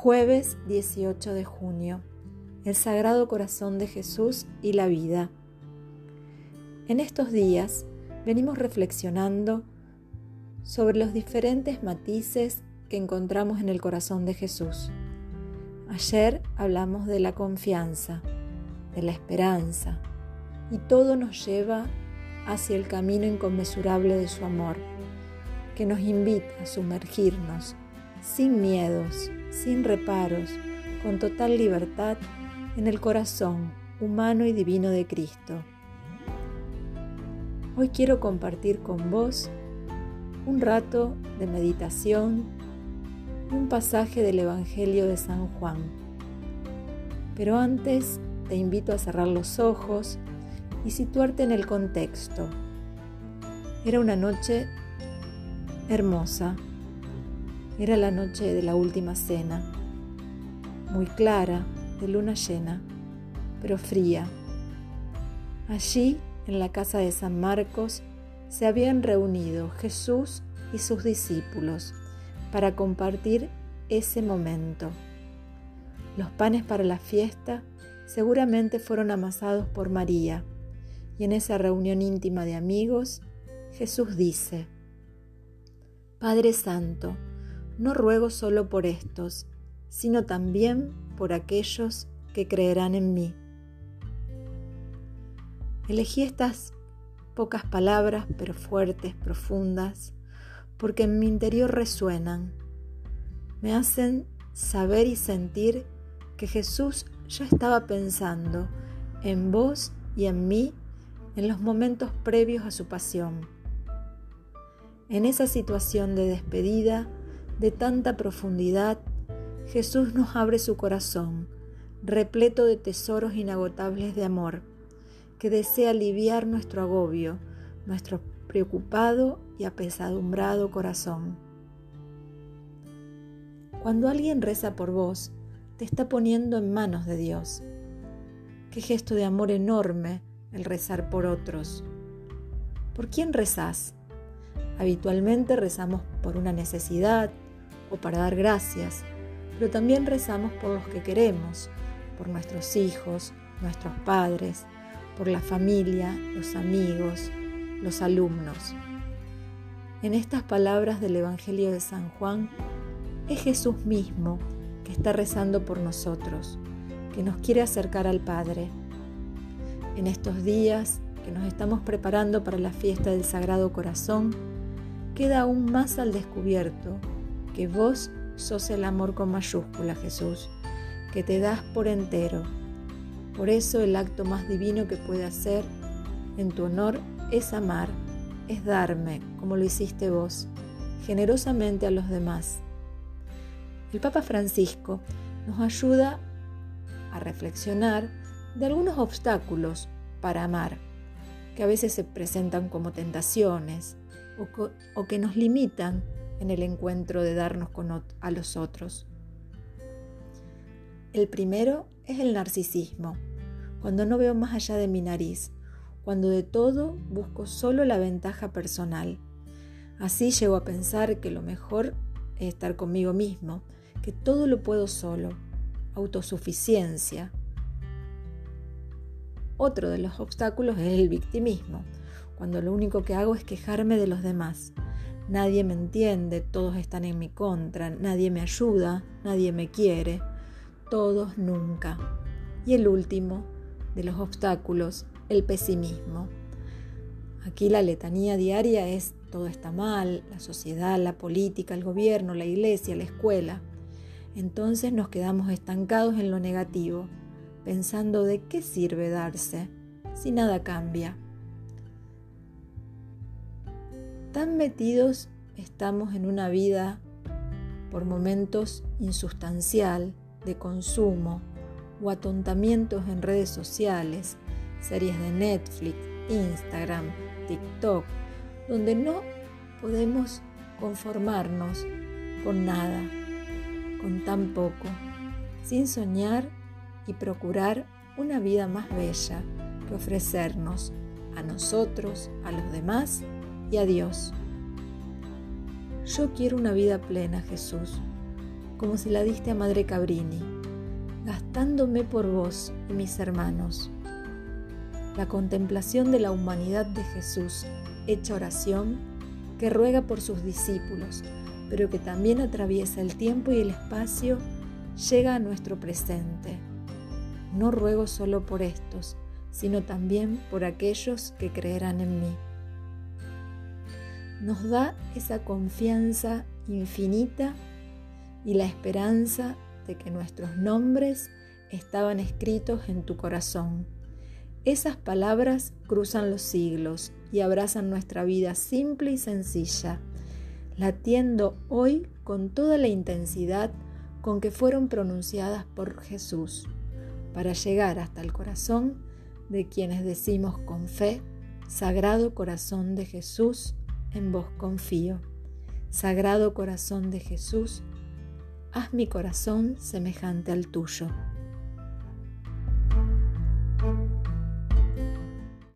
Jueves 18 de junio. El Sagrado Corazón de Jesús y la vida. En estos días venimos reflexionando sobre los diferentes matices que encontramos en el corazón de Jesús. Ayer hablamos de la confianza, de la esperanza, y todo nos lleva hacia el camino inconmensurable de su amor, que nos invita a sumergirnos sin miedos, sin reparos, con total libertad en el corazón humano y divino de Cristo. Hoy quiero compartir con vos un rato de meditación y un pasaje del Evangelio de San Juan. Pero antes te invito a cerrar los ojos y situarte en el contexto. Era una noche hermosa era la noche de la última cena, muy clara, de luna llena, pero fría. Allí, en la casa de San Marcos, se habían reunido Jesús y sus discípulos para compartir ese momento. Los panes para la fiesta seguramente fueron amasados por María, y en esa reunión íntima de amigos, Jesús dice, Padre Santo, no ruego solo por estos, sino también por aquellos que creerán en mí. Elegí estas pocas palabras, pero fuertes, profundas, porque en mi interior resuenan. Me hacen saber y sentir que Jesús ya estaba pensando en vos y en mí en los momentos previos a su pasión. En esa situación de despedida, de tanta profundidad, Jesús nos abre su corazón, repleto de tesoros inagotables de amor, que desea aliviar nuestro agobio, nuestro preocupado y apesadumbrado corazón. Cuando alguien reza por vos, te está poniendo en manos de Dios. Qué gesto de amor enorme el rezar por otros. ¿Por quién rezás? Habitualmente rezamos por una necesidad, o para dar gracias, pero también rezamos por los que queremos, por nuestros hijos, nuestros padres, por la familia, los amigos, los alumnos. En estas palabras del Evangelio de San Juan, es Jesús mismo que está rezando por nosotros, que nos quiere acercar al Padre. En estos días que nos estamos preparando para la fiesta del Sagrado Corazón, queda aún más al descubierto que vos sos el amor con mayúscula, Jesús, que te das por entero. Por eso el acto más divino que puede hacer en tu honor es amar, es darme, como lo hiciste vos, generosamente a los demás. El Papa Francisco nos ayuda a reflexionar de algunos obstáculos para amar, que a veces se presentan como tentaciones o, o que nos limitan en el encuentro de darnos con a los otros. El primero es el narcisismo, cuando no veo más allá de mi nariz, cuando de todo busco solo la ventaja personal. Así llego a pensar que lo mejor es estar conmigo mismo, que todo lo puedo solo, autosuficiencia. Otro de los obstáculos es el victimismo, cuando lo único que hago es quejarme de los demás, Nadie me entiende, todos están en mi contra, nadie me ayuda, nadie me quiere, todos nunca. Y el último de los obstáculos, el pesimismo. Aquí la letanía diaria es todo está mal, la sociedad, la política, el gobierno, la iglesia, la escuela. Entonces nos quedamos estancados en lo negativo, pensando de qué sirve darse si nada cambia. Tan metidos estamos en una vida por momentos insustancial, de consumo o atontamientos en redes sociales, series de Netflix, Instagram, TikTok, donde no podemos conformarnos con nada, con tan poco, sin soñar y procurar una vida más bella que ofrecernos a nosotros, a los demás y a Dios. Yo quiero una vida plena, Jesús, como si la diste a Madre Cabrini, gastándome por vos y mis hermanos. La contemplación de la humanidad de Jesús, hecha oración, que ruega por sus discípulos, pero que también atraviesa el tiempo y el espacio, llega a nuestro presente. No ruego solo por estos, sino también por aquellos que creerán en mí. Nos da esa confianza infinita y la esperanza de que nuestros nombres estaban escritos en tu corazón. Esas palabras cruzan los siglos y abrazan nuestra vida simple y sencilla, latiendo hoy con toda la intensidad con que fueron pronunciadas por Jesús, para llegar hasta el corazón de quienes decimos con fe, Sagrado Corazón de Jesús, en vos confío. Sagrado Corazón de Jesús, haz mi corazón semejante al tuyo.